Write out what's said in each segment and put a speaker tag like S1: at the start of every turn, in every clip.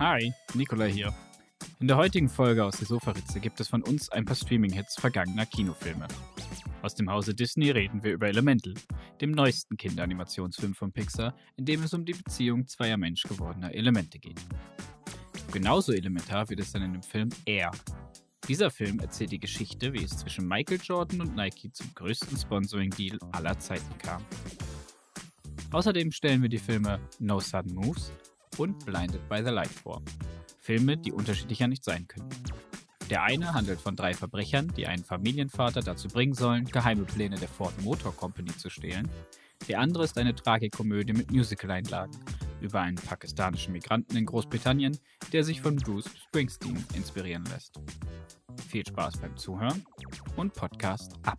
S1: Hi, Nikola hier. In der heutigen Folge aus der Sofaritze gibt es von uns ein paar Streaming-Hits vergangener Kinofilme. Aus dem Hause Disney reden wir über Elemental, dem neuesten Kinderanimationsfilm von Pixar, in dem es um die Beziehung zweier menschgewordener Elemente geht. Genauso elementar wird es dann in dem Film Air. Dieser Film erzählt die Geschichte, wie es zwischen Michael Jordan und Nike zum größten Sponsoring-Deal aller Zeiten kam. Außerdem stellen wir die Filme No Sudden Moves und Blinded by the Light vor. Filme, die unterschiedlicher nicht sein können. Der eine handelt von drei Verbrechern, die einen Familienvater dazu bringen sollen, geheime Pläne der Ford Motor Company zu stehlen. Der andere ist eine Tragikomödie mit Musical-Einlagen über einen pakistanischen Migranten in Großbritannien, der sich von Bruce Springsteen inspirieren lässt. Viel Spaß beim Zuhören und Podcast ab.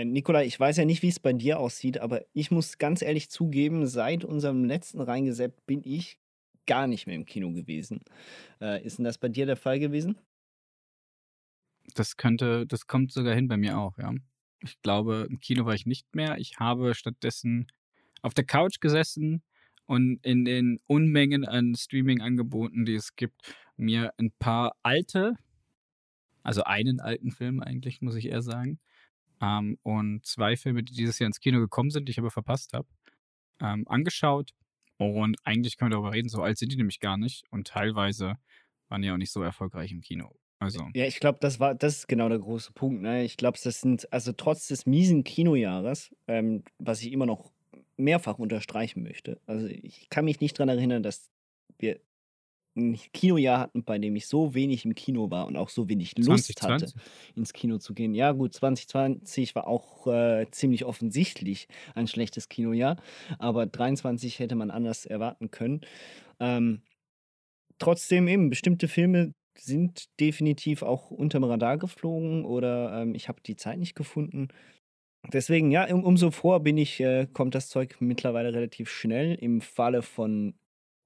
S2: Äh, Nikola, ich weiß ja nicht, wie es bei dir aussieht, aber ich muss ganz ehrlich zugeben, seit unserem letzten Reingesetzt bin ich gar nicht mehr im Kino gewesen. Äh, ist denn das bei dir der Fall gewesen?
S1: Das könnte, das kommt sogar hin bei mir auch, ja. Ich glaube, im Kino war ich nicht mehr. Ich habe stattdessen auf der Couch gesessen und in den Unmengen an Streaming-Angeboten, die es gibt, mir ein paar alte, also einen alten Film eigentlich, muss ich eher sagen, ähm, und zwei Filme, die dieses Jahr ins Kino gekommen sind, die ich aber verpasst habe, ähm, angeschaut. Und eigentlich können wir darüber reden, so alt sind die nämlich gar nicht. Und teilweise waren die auch nicht so erfolgreich im Kino. Also.
S2: Ja, ich glaube, das war, das ist genau der große Punkt. Ne? Ich glaube, das sind, also trotz des miesen Kinojahres, ähm, was ich immer noch mehrfach unterstreichen möchte. Also ich kann mich nicht daran erinnern, dass wir ein Kinojahr hatten, bei dem ich so wenig im Kino war und auch so wenig Lust
S1: 2020?
S2: hatte, ins Kino zu gehen. Ja, gut, 2020 war auch äh, ziemlich offensichtlich ein schlechtes Kinojahr, aber 23 hätte man anders erwarten können. Ähm, trotzdem eben, bestimmte Filme sind definitiv auch unterm Radar geflogen oder ähm, ich habe die Zeit nicht gefunden. Deswegen, ja, um, umso vor bin ich, äh, kommt das Zeug mittlerweile relativ schnell. Im Falle von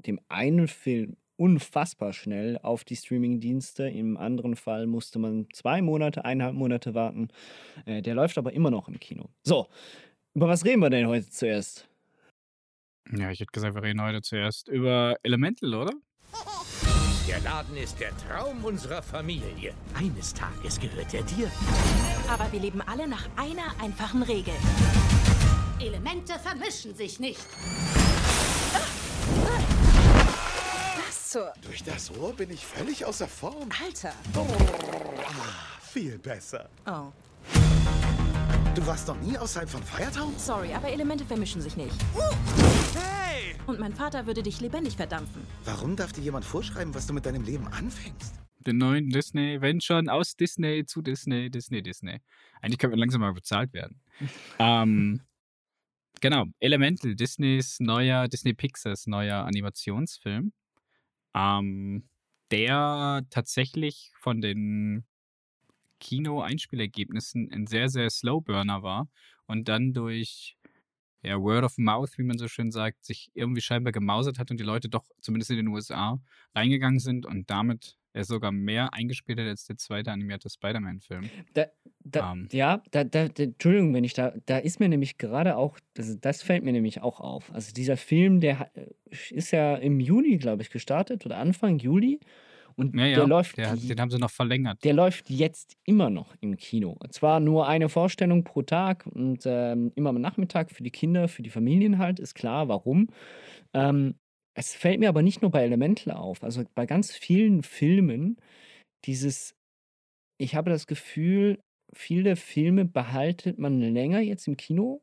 S2: dem einen Film unfassbar schnell auf die Streaming-Dienste. Im anderen Fall musste man zwei Monate, eineinhalb Monate warten. Äh, der läuft aber immer noch im Kino. So, über was reden wir denn heute zuerst?
S1: Ja, ich hätte gesagt, wir reden heute zuerst über Elemental, oder?
S3: Der Laden ist der Traum unserer Familie. Eines Tages gehört er dir.
S4: Aber wir leben alle nach einer einfachen Regel.
S5: Elemente vermischen sich nicht.
S4: Was zur...
S6: Durch das Rohr bin ich völlig außer Form.
S4: Alter.
S6: Viel besser.
S4: Oh,
S6: Du warst noch nie außerhalb von Firetown?
S4: sorry, aber Elemente vermischen sich nicht.
S6: Hey!
S4: Und mein Vater würde dich lebendig verdampfen.
S6: Warum darf dir jemand vorschreiben, was du mit deinem Leben anfängst?
S1: Den neuen Disney, wenn schon aus Disney zu Disney, Disney, Disney. Eigentlich können wir langsam mal bezahlt werden. ähm, genau, Elemental, Disneys neuer, Disney Pixars neuer Animationsfilm. Ähm, der tatsächlich von den Kino-Einspielergebnissen ein sehr, sehr Slow Burner war und dann durch ja, Word of Mouth, wie man so schön sagt, sich irgendwie scheinbar gemausert hat und die Leute doch zumindest in den USA reingegangen sind und damit er sogar mehr eingespielt als der zweite animierte Spider-Man-Film.
S2: Da, da,
S1: Ähm.
S2: Ja, da, da, Entschuldigung, wenn ich da, da ist mir nämlich gerade auch, das, das fällt mir nämlich auch auf. Also dieser Film, der hat- ist ja im Juni, glaube ich, gestartet oder Anfang Juli. Und
S1: Ja, ja,
S2: der läuft
S1: der, den haben sie noch verlängert.
S2: Der läuft jetzt immer noch im Kino. Zwar nur eine Vorstellung pro Tag und ähm, immer am Nachmittag für die Kinder, für die Familien halt, ist klar, warum. Ähm, es fällt mir aber nicht nur bei Elemental auf, also bei ganz vielen Filmen, dieses, ich habe das Gefühl, viele Filme behaltet man länger jetzt im Kino,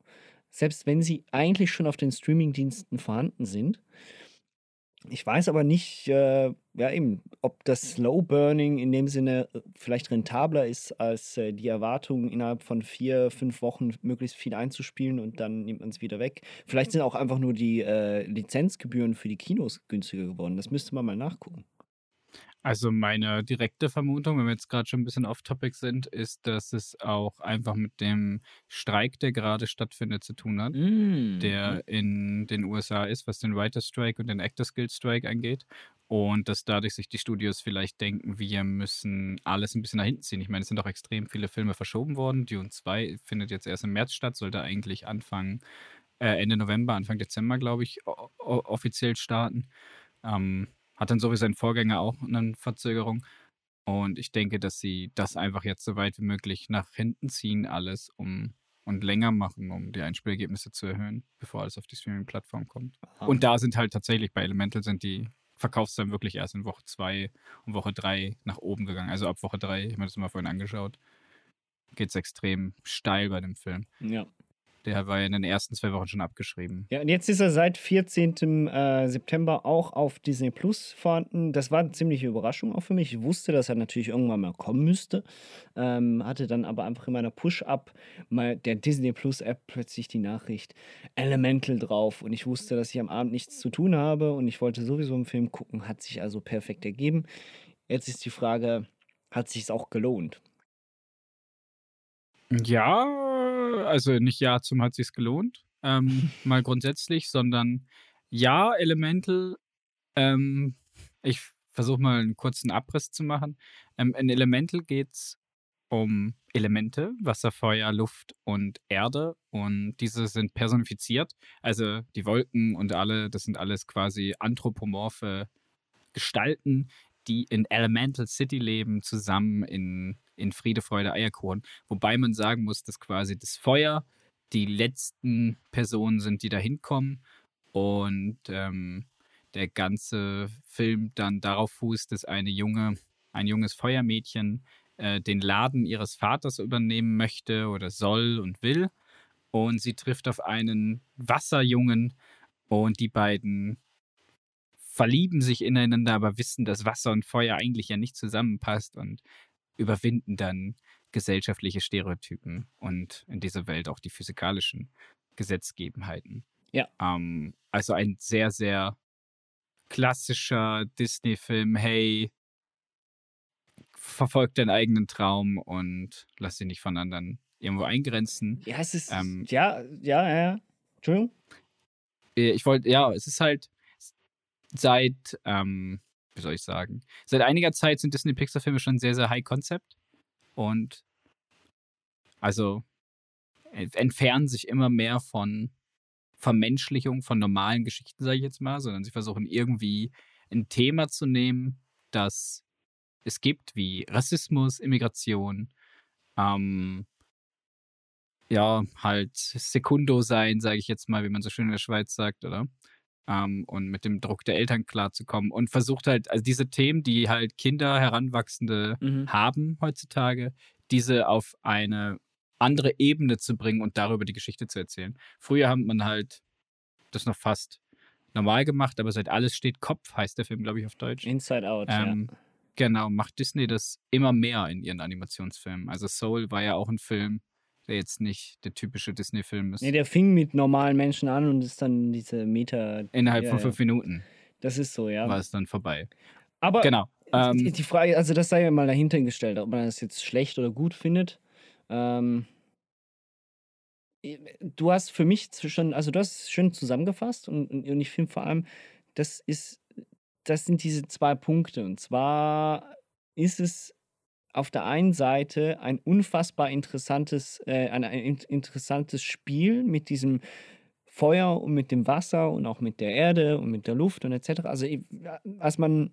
S2: selbst wenn sie eigentlich schon auf den Streamingdiensten vorhanden sind. Ich weiß aber nicht, äh, ja eben, ob das Slow Burning in dem Sinne äh, vielleicht rentabler ist, als äh, die Erwartung, innerhalb von vier, fünf Wochen möglichst viel einzuspielen und dann nimmt man es wieder weg. Vielleicht sind auch einfach nur die äh, Lizenzgebühren für die Kinos günstiger geworden. Das müsste man mal nachgucken.
S1: Also meine direkte Vermutung, wenn wir jetzt gerade schon ein bisschen off-topic sind, ist, dass es auch einfach mit dem Streik, der gerade stattfindet, zu tun hat,
S2: Mm.
S1: der in den USA ist, was den Writer Strike und den Actors Guild Strike angeht. Und dass dadurch sich die Studios vielleicht denken, wir müssen alles ein bisschen nach hinten ziehen. Ich meine, es sind doch extrem viele Filme verschoben worden. Dune 2 findet jetzt erst im März statt, sollte eigentlich Anfang, äh, Ende November, Anfang Dezember, glaube ich, offiziell starten. Ähm, hat dann so wie sein Vorgänger auch eine Verzögerung. Und ich denke, dass sie das einfach jetzt so weit wie möglich nach hinten ziehen, alles, um und länger machen, um die Einspielergebnisse zu erhöhen, bevor alles auf die Streaming-Plattform kommt.
S2: Ah.
S1: Und da sind halt tatsächlich bei Elemental sind die Verkaufszahlen wirklich erst in Woche 2 und Woche 3 nach oben gegangen. Also ab Woche 3, ich habe mir das mal vorhin angeschaut, geht es extrem steil bei dem Film.
S2: Ja.
S1: Der war ja in den ersten zwei Wochen schon abgeschrieben.
S2: Ja, und jetzt ist er seit 14. Äh, September auch auf Disney Plus vorhanden. Das war eine ziemliche Überraschung auch für mich. Ich wusste, dass er natürlich irgendwann mal kommen müsste. Ähm, hatte dann aber einfach in meiner Push-Up mal der Disney Plus App plötzlich die Nachricht Elemental drauf. Und ich wusste, dass ich am Abend nichts zu tun habe und ich wollte sowieso einen Film gucken. Hat sich also perfekt ergeben. Jetzt ist die Frage, hat sich es auch gelohnt?
S1: Ja, also nicht ja zum hat sich's gelohnt, ähm, mal grundsätzlich, sondern ja, Elemental, ähm, ich versuche mal einen kurzen Abriss zu machen. Ähm, in Elemental geht's um Elemente, Wasser, Feuer, Luft und Erde und diese sind personifiziert. Also die Wolken und alle, das sind alles quasi anthropomorphe Gestalten, die in Elemental City leben, zusammen in, in Friede, Freude, Eierkuchen. Wobei man sagen muss, dass quasi das Feuer die letzten Personen sind, die da hinkommen. Und ähm, der ganze Film dann darauf fußt, dass eine junge, ein junges Feuermädchen äh, den Laden ihres Vaters übernehmen möchte oder soll und will. Und sie trifft auf einen Wasserjungen und die beiden verlieben sich ineinander, aber wissen, dass Wasser und Feuer eigentlich ja nicht zusammenpasst und überwinden dann gesellschaftliche Stereotypen und in dieser Welt auch die physikalischen Gesetzgebenheiten.
S2: Ja.
S1: Ähm, also ein sehr, sehr klassischer Disney-Film, hey, verfolg deinen eigenen Traum und lass dich nicht von anderen irgendwo eingrenzen.
S2: Ja, es ist.
S1: Ähm,
S2: ja, ja, ja. Entschuldigung?
S1: Äh, ich wollte, ja, es ist halt seit, ähm, wie soll ich sagen, seit einiger Zeit sind Disney-Pixar-Filme schon sehr, sehr high concept und also entfernen sich immer mehr von Vermenschlichung von normalen Geschichten, sage ich jetzt mal, sondern sie versuchen irgendwie ein Thema zu nehmen, das es gibt, wie Rassismus, Immigration, ähm, ja, halt Sekundo sein, sage ich jetzt mal, wie man so schön in der Schweiz sagt, oder? Ähm, und mit dem Druck der Eltern klarzukommen und versucht halt, also diese Themen, die halt Kinder, Heranwachsende
S2: Mhm.
S1: haben heutzutage, diese auf eine andere Ebene zu bringen und darüber die Geschichte zu erzählen. Früher hat man halt das noch fast normal gemacht, aber seit alles steht Kopf, heißt der Film, glaube ich, auf Deutsch.
S2: Inside Out,
S1: Ähm,
S2: ja.
S1: Genau, macht Disney das immer mehr in ihren Animationsfilmen. Also Soul war ja auch ein Film, der jetzt nicht der typische Disney-Film ist.
S2: Nee, der fing mit normalen Menschen an und ist dann diese Meta.
S1: Innerhalb
S2: ja,
S1: von
S2: ja.
S1: fünf Minuten
S2: Das ist so, ja.
S1: war es dann vorbei.
S2: Aber
S1: Genau.
S2: die,
S1: Ähm,
S2: die Frage, also das sei ja mal dahinter gestellt, ob man das jetzt schlecht oder gut findet. Ähm, du hast für mich schon, also du hast es schön zusammengefasst und, und, und ich finde vor allem, das ist, das sind diese zwei Punkte. Und zwar ist es auf der einen Seite ein unfassbar interessantes, äh, ein, ein in- interessantes Spiel mit diesem Feuer und mit dem Wasser und auch mit der Erde und mit der Luft und etc. Also als man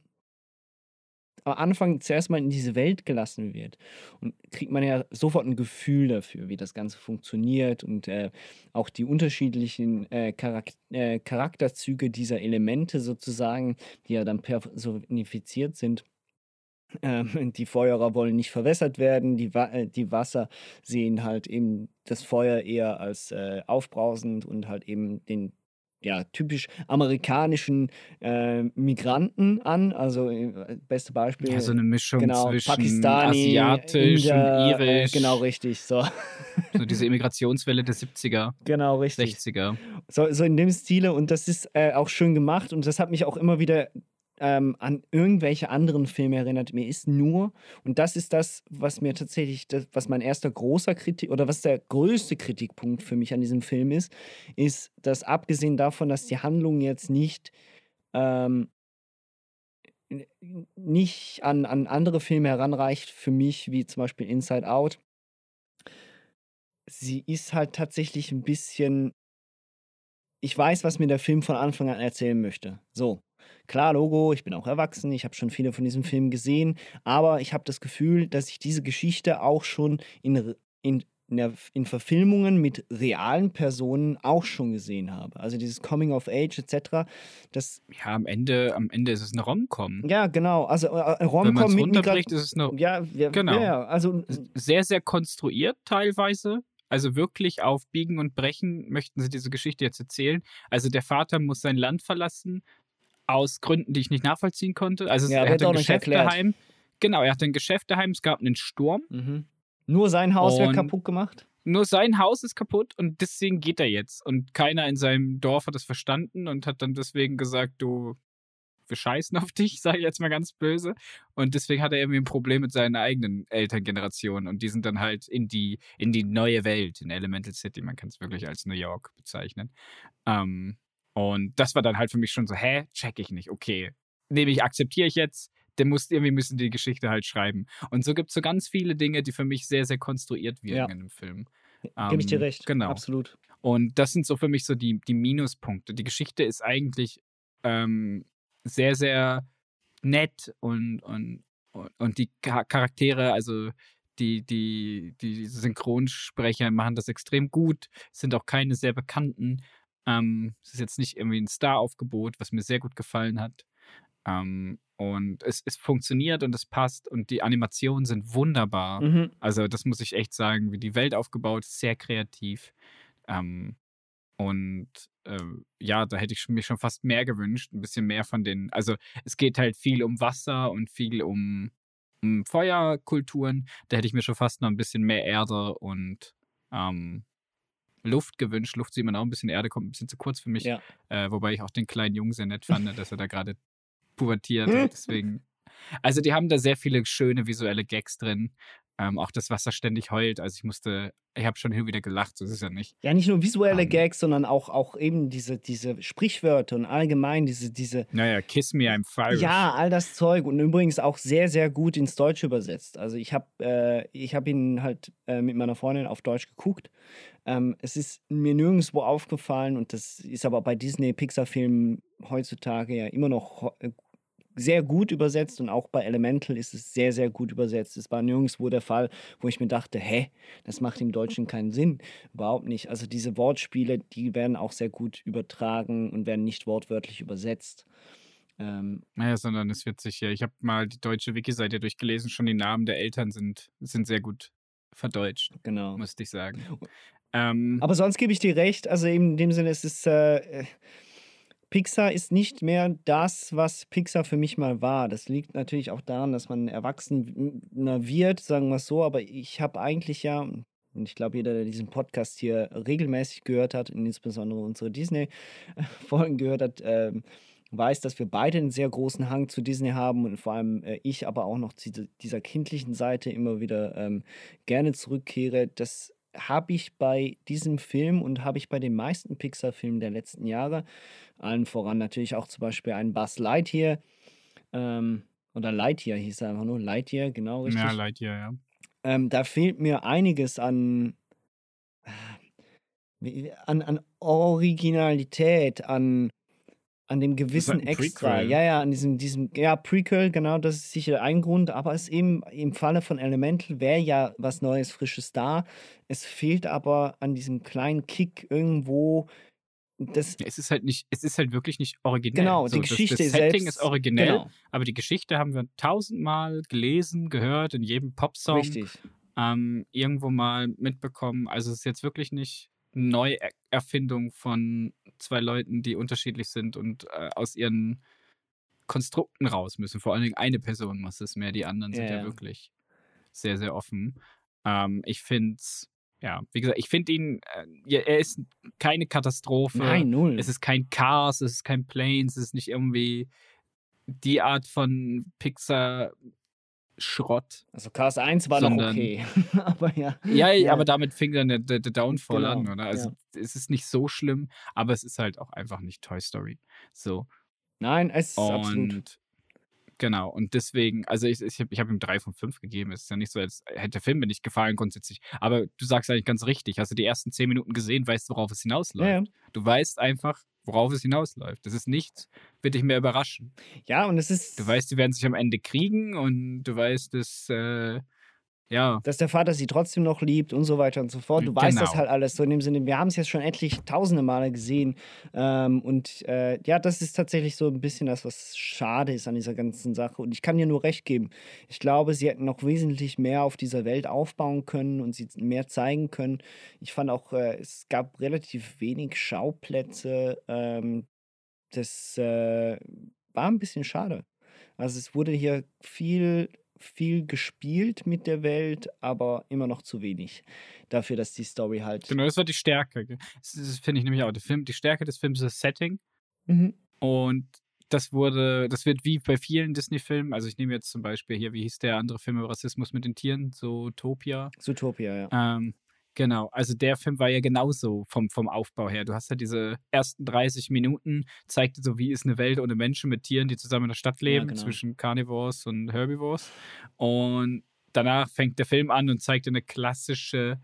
S2: am Anfang zuerst mal in diese Welt gelassen wird und kriegt man ja sofort ein Gefühl dafür, wie das Ganze funktioniert und äh, auch die unterschiedlichen äh, Charak äh, Charakterzüge dieser Elemente sozusagen, die ja dann personifiziert sind. Ähm, die Feuerer wollen nicht verwässert werden, die, Wa äh, die Wasser sehen halt eben das Feuer eher als äh, aufbrausend und halt eben den ja, typisch amerikanischen äh, Migranten an. Also äh, beste Beispiel.
S1: Ja, so eine Mischung
S2: genau,
S1: zwischen
S2: Pakistani,
S1: asiatisch
S2: Inder,
S1: und
S2: äh,
S1: irisch.
S2: genau richtig. So,
S1: So diese Immigrationswelle der 70er,
S2: genau richtig.
S1: 60er.
S2: So, so in dem Stile und das ist äh, auch schön gemacht und das hat mich auch immer wieder ähm, an irgendwelche anderen Filme erinnert. Mir ist nur, und das ist das, was mir tatsächlich, das, was mein erster großer Kritik oder was der größte Kritikpunkt für mich an diesem Film ist, ist, dass abgesehen davon, dass die Handlung jetzt nicht ähm, nicht an, an andere Filme heranreicht, für mich, wie zum Beispiel Inside Out, sie ist halt tatsächlich ein bisschen. Ich weiß, was mir der Film von Anfang an erzählen möchte. So, klar, Logo, ich bin auch erwachsen, ich habe schon viele von diesem Film gesehen, aber ich habe das Gefühl, dass ich diese Geschichte auch schon in, in, in, Verfilmungen mit realen Personen auch schon gesehen habe. Also dieses Coming of Age etc. Das,
S1: Ja, am Ende, am Ende ist es eine Rom-Com.
S2: ja, genau. Also äh, äh,
S1: Wenn man
S2: Romcom mit
S1: runterbricht, ist es eine
S2: ja, ja,
S1: Genau.
S2: ja, also
S1: sehr, sehr konstruiert teilweise. Also wirklich auf Biegen und Brechen möchten sie diese Geschichte jetzt erzählen. Also der Vater muss sein Land verlassen, aus Gründen, die ich nicht nachvollziehen konnte. Also
S2: Ja,
S1: er hatte ein Geschäft daheim. Genau, er hatte ein Geschäft daheim, es gab einen Sturm.
S2: mhm. nur sein Haus wird kaputt gemacht.
S1: Nur sein Haus ist kaputt und deswegen geht er jetzt. Und keiner in seinem Dorf hat das verstanden und hat dann deswegen gesagt, du, wir scheißen auf dich, sage ich jetzt mal ganz böse. Und deswegen hat er irgendwie ein Problem mit seiner eigenen Elterngeneration. Und die sind dann halt in die, in die neue Welt, in Elemental City. Man kann es wirklich als New York bezeichnen. Ähm, und das war dann halt für mich schon so, hä, check ich nicht, okay. Nehme ich, akzeptiere ich jetzt. Der muss, irgendwie müssen die Geschichte halt schreiben. Und so gibt es so ganz viele Dinge, die für mich sehr, sehr konstruiert wirken
S2: Ja.
S1: in dem Film.
S2: Gebe ich dir
S1: Ähm,
S2: recht.
S1: Genau.
S2: Absolut.
S1: Und das sind so für mich so die, die Minuspunkte. Die Geschichte ist eigentlich ähm, sehr, sehr nett und, und, und, die Cha- Charaktere, also die, die, die Synchronsprecher machen das extrem gut, sind auch keine sehr bekannten. Ähm, es ist jetzt nicht irgendwie ein Star-Aufgebot, was mir sehr gut gefallen hat. Ähm, und es, es funktioniert und es passt und die Animationen sind wunderbar.
S2: Mhm.
S1: Also das muss ich echt sagen, wie die Welt aufgebaut ist, sehr kreativ. Ähm, und ähm, ja, da hätte ich mir schon fast mehr gewünscht, ein bisschen mehr von den, also es geht halt viel um Wasser und viel um, um Feuerkulturen. Da hätte ich mir schon fast noch ein bisschen mehr Erde und ähm, Luft gewünscht. Luft sieht man auch ein bisschen, Erde kommt ein bisschen zu kurz für mich.
S2: Ja.
S1: Äh, wobei ich auch den kleinen Jungen sehr nett fand, dass er da gerade pubertiert. deswegen. Also die haben da sehr viele schöne visuelle Gags drin. Ähm, auch das Wasser ständig heult. Also ich musste, ich habe schon hin und wieder gelacht, so ist es ja nicht.
S2: Ja, nicht nur visuelle
S1: Ähm.
S2: Gags, sondern auch, auch eben diese, diese Sprichwörter und allgemein diese, diese,
S1: Naja, Kiss Me, I'm Fire.
S2: ja, all das Zeug und übrigens auch sehr, sehr gut ins Deutsche übersetzt. Also ich habe äh, ich hab ihn halt äh, mit meiner Freundin auf Deutsch geguckt. Ähm, es ist mir nirgendwo aufgefallen und das ist aber bei Disney-Pixar-Filmen heutzutage ja immer noch äh, sehr gut übersetzt und auch bei Elemental ist es sehr, sehr gut übersetzt. Es war nirgendwo der Fall, wo ich mir dachte, hä, das macht im Deutschen keinen Sinn. Überhaupt nicht. Also diese Wortspiele, die werden auch sehr gut übertragen und werden nicht wortwörtlich übersetzt. Ähm,
S1: Naja, sondern es wird sich ja, ich habe mal die deutsche Wiki-Seite durchgelesen, schon die Namen der Eltern sind, sind sehr gut verdeutscht,
S2: genau.
S1: musste ich sagen. Ähm,
S2: Aber sonst gebe ich dir recht. Also eben in dem Sinne, es ist äh, Pixar ist nicht mehr das, was Pixar für mich mal war. Das liegt natürlich auch daran, dass man erwachsener wird, sagen wir es so. Aber ich habe eigentlich ja, und ich glaube, jeder, der diesen Podcast hier regelmäßig gehört hat, insbesondere unsere Disney-Folgen gehört hat, ähm, weiß, dass wir beide einen sehr großen Hang zu Disney haben und vor allem äh, ich aber auch noch zu dieser- dieser kindlichen Seite immer wieder ähm, gerne zurückkehre. Das habe ich bei diesem Film und habe ich bei den meisten Pixar-Filmen der letzten Jahre, allen voran natürlich auch zum Beispiel ein Buzz Lightyear, ähm, oder Lightyear hieß er einfach nur, Lightyear, genau richtig.
S1: ja, Lightyear, ja.
S2: Ähm, da fehlt mir einiges an, wie- an, an Originalität, an, an dem gewissen
S1: ein
S2: Extra.
S1: Prequel.
S2: Ja, ja, an diesem, diesem, ja, Prequel, genau, das ist sicher ein Grund, aber es eben im Falle von Elemental wäre ja was Neues, Frisches da. Es fehlt aber an diesem kleinen Kick irgendwo. Das,
S1: Ja, Es ist halt nicht, es ist halt wirklich nicht originell.
S2: genau, die
S1: So,
S2: Geschichte
S1: das, das Setting
S2: selbst.
S1: ist originell,
S2: Genau,
S1: aber die Geschichte haben wir tausendmal gelesen, gehört, in jedem Popsong
S2: richtig.
S1: ähm, irgendwo mal mitbekommen. Also es ist jetzt wirklich nicht eine Neuerfindung von zwei Leuten, die unterschiedlich sind und äh, aus ihren Konstrukten raus müssen. Vor allen Dingen eine Person muss es mehr, die anderen sind
S2: Ja,
S1: ja, wirklich sehr, sehr offen. Ähm, ich finde es, ja, wie gesagt, ich finde ihn, äh, er ist keine Katastrophe.
S2: Nein, null.
S1: Es ist kein Cars, es ist kein Planes, es ist nicht irgendwie die Art von Pixar-Schrott.
S2: Also Cars 1 war noch
S1: Sondern-
S2: okay. aber ja.
S1: Ja,
S2: Ja.
S1: aber damit fing dann der, der, der Downfall
S2: Genau,
S1: an, oder? Also es ist nicht so schlimm, aber es ist halt auch einfach nicht Toy Story. So.
S2: Nein, es ist absolut.
S1: Und genau, und deswegen, also ich, ich habe ich hab ihm drei von fünf gegeben. Es ist ja nicht so, als hätte der Film mir nicht gefallen grundsätzlich. Aber du sagst eigentlich ganz richtig. Hast du die ersten zehn Minuten gesehen, weißt du, worauf es hinausläuft.
S2: Ja, ja.
S1: Du weißt einfach, worauf es hinausläuft. Das ist nichts, wird dich mehr überraschen.
S2: Ja, und es ist.
S1: Du weißt, die werden sich am Ende kriegen und du weißt, dass, äh, ja,
S2: dass der Vater sie trotzdem noch liebt und so weiter und so fort. Du weißt das
S1: Genau.
S2: halt alles so in dem Sinne. Wir haben es jetzt schon etlich tausende Male gesehen. Ähm, und äh, ja, das ist tatsächlich so ein bisschen das, was schade ist an dieser ganzen Sache. Und ich kann dir nur recht geben. Ich glaube, sie hätten noch wesentlich mehr auf dieser Welt aufbauen können und sie mehr zeigen können. Ich fand auch, äh, es gab relativ wenig Schauplätze. Ähm, das äh, war ein bisschen schade. Also es wurde hier viel, viel gespielt mit der Welt, aber immer noch zu wenig. Dafür, dass die Story halt.
S1: genau, das war die Stärke. Das, das finde ich nämlich auch. Der Film, die Stärke des Films ist das Setting.
S2: Mhm.
S1: Und das wurde, das wird wie bei vielen Disney-Filmen, also ich nehme jetzt zum Beispiel hier, wie hieß der andere Film über Rassismus mit den Tieren? Zootopia.
S2: Zootopia, ja.
S1: Ähm, genau, also der Film war ja genauso vom, vom Aufbau her. Du hast ja diese ersten 30 Minuten, zeigte so, wie ist eine Welt ohne Menschen mit Tieren, die zusammen in der Stadt leben,
S2: genau.
S1: zwischen Carnivores und Herbivores. Und danach fängt der Film an und zeigt eine klassische,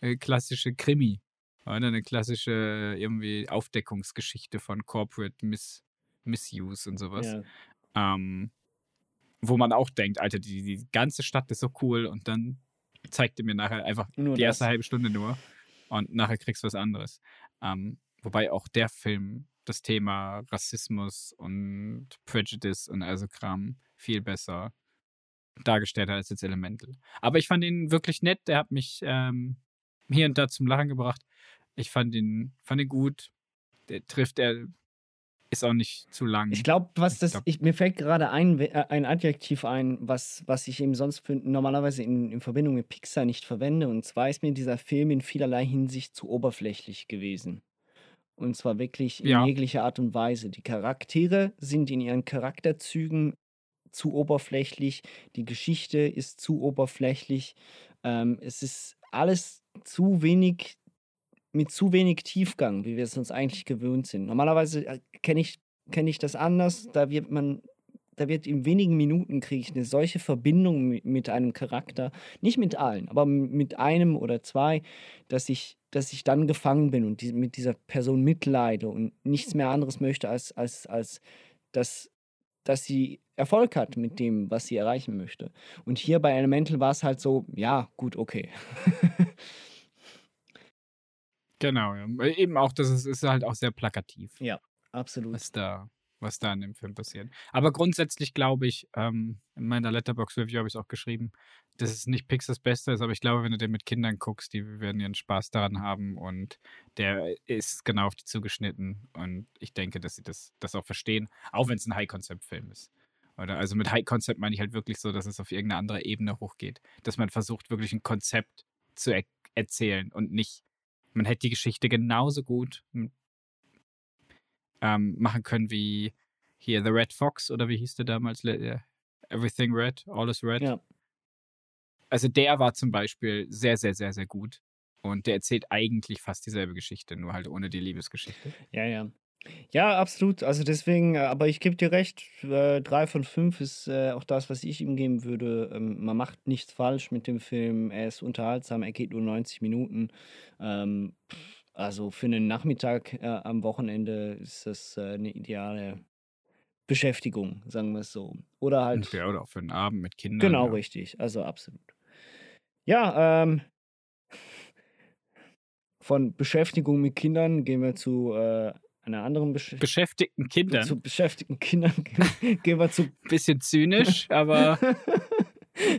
S1: äh, klassische Krimi. Oder eine klassische irgendwie Aufdeckungsgeschichte von Corporate Miss, Misuse und sowas.
S2: ja.
S1: Ähm, wo man auch denkt, Alter, die, die ganze Stadt ist so cool und dann zeigt er mir nachher einfach
S2: Nur
S1: die
S2: das.
S1: erste halbe Stunde nur und nachher kriegst du was anderes. Ähm, wobei auch der Film das Thema Rassismus und Prejudice und also Kram viel besser dargestellt hat als jetzt Elemental. Aber ich fand ihn wirklich nett, der hat mich ähm, hier und da zum Lachen gebracht. Ich fand ihn, fand ihn gut. Der trifft, er ist auch nicht zu lang.
S2: Ich glaube, was das,
S1: glaub-
S2: ich, mir fällt gerade ein, äh, ein Adjektiv ein, was, was ich eben sonst für, normalerweise in, in Verbindung mit Pixar nicht verwende. Und zwar ist mir dieser Film in vielerlei Hinsicht zu oberflächlich gewesen. Und zwar wirklich in
S1: Ja.
S2: jeglicher Art und Weise. Die Charaktere sind in ihren Charakterzügen zu oberflächlich. Die Geschichte ist zu oberflächlich. Ähm, es ist alles zu wenig mit zu wenig Tiefgang, wie wir es uns eigentlich gewöhnt sind. Normalerweise äh, kenne ich, kenn ich das anders. Da wird man, da wird in wenigen Minuten kriege ich eine solche Verbindung mit, einem Charakter, nicht mit allen, aber mit einem oder zwei, dass ich, dass ich dann gefangen bin und die, mit dieser Person mitleide und nichts mehr anderes möchte, als, als, als dass, dass sie Erfolg hat mit dem, was sie erreichen möchte. Und hier bei Elemental war es halt so, ja, gut, okay.
S1: Genau, ja. Eben auch, das ist, ist halt auch sehr plakativ,
S2: Absolut.
S1: was da, was da in dem Film passiert. Aber grundsätzlich glaube ich, ähm, in meiner Letterbox-Review habe ich es auch geschrieben, dass es nicht Pixars Beste ist, aber ich glaube, wenn du den mit Kindern guckst, die werden ihren Spaß daran haben und der ist genau auf die zugeschnitten und ich denke, dass sie das, das auch verstehen, auch wenn es ein High-Concept-Film ist. Oder also mit High-Concept meine ich halt wirklich so, dass es auf irgendeine andere Ebene hochgeht. Dass man versucht, wirklich ein Konzept zu er erzählen und nicht man hätte die Geschichte genauso gut ähm, machen können wie hier The Red Fox oder wie hieß der damals? Äh, Everything Red, All is Red.
S2: Ja.
S1: Also der war zum Beispiel sehr, sehr, sehr, sehr gut. Und der erzählt eigentlich fast dieselbe Geschichte, nur halt ohne die Liebesgeschichte.
S2: Ja, ja. Ja, absolut. Also deswegen, äh, aber ich gebe dir recht, äh, drei von fünf ist äh, auch das, was ich ihm geben würde. Ähm, man macht nichts falsch mit dem Film. Er ist unterhaltsam, er geht nur 90 Minuten. Ähm, also für einen Nachmittag äh, am Wochenende ist das äh, eine ideale Beschäftigung, sagen wir es so. Oder halt.
S1: Ja, oder auch für einen Abend mit Kindern.
S2: Genau,
S1: ja.
S2: richtig. Also absolut. Ja, ähm, von Beschäftigung mit Kindern gehen wir zu äh, einer anderen Besch
S1: Beschäftigten Kindern.
S2: zu beschäftigten Kindern gehen, wir zu
S1: Bisschen zynisch, aber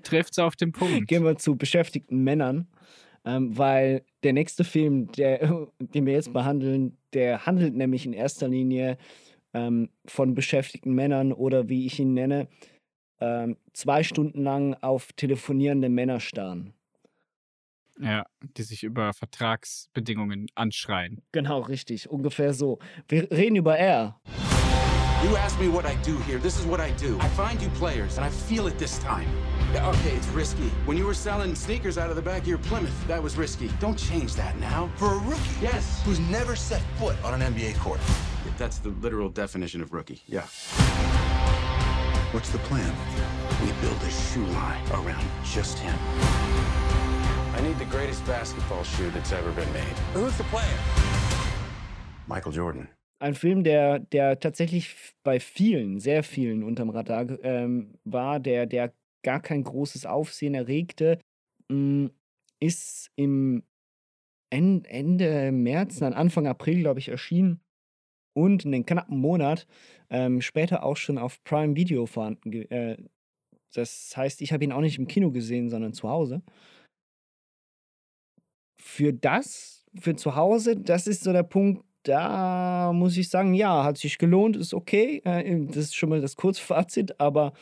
S1: trifft es auf den Punkt.
S2: gehen wir zu beschäftigten Männern. ähm, weil der nächste Film, der, den wir jetzt behandeln, der handelt nämlich in erster Linie ähm, von beschäftigten Männern oder wie ich ihn nenne, ähm, zwei Stunden lang auf telefonierende Männer starren.
S1: Ja, die sich über Vertragsbedingungen anschreien.
S2: Genau, richtig. Ungefähr so. Wir reden über R.
S7: You asked me what I do here. This is what I do. I find you players, and I feel it this time. Yeah, okay, it's risky. When you were selling sneakers out of the back of your Plymouth, that was risky. Don't change that now.
S6: For a rookie
S7: Yes.
S6: who's never set foot on an NBA court.
S7: That's the literal definition of rookie. Yeah.
S6: What's the plan?
S7: We build a shoe line around just him. The greatest basketball shoe that's ever been made.
S6: Who's the player?
S7: Michael Jordan.
S2: Ein Film, der, der tatsächlich bei vielen, sehr vielen unterm Radar ähm, war, der, der gar kein großes Aufsehen erregte, mh, ist im En- Ende März, nein, Anfang April, glaube ich, erschienen und einen knappen Monat ähm, später auch schon auf Prime Video vorhanden. Äh, das heißt, ich habe ihn auch nicht im Kino gesehen, sondern zu Hause. Für das, für zu Hause, das ist so der Punkt, da muss ich sagen, ja, hat sich gelohnt, ist okay. Äh, das ist schon mal das Kurzfazit, aber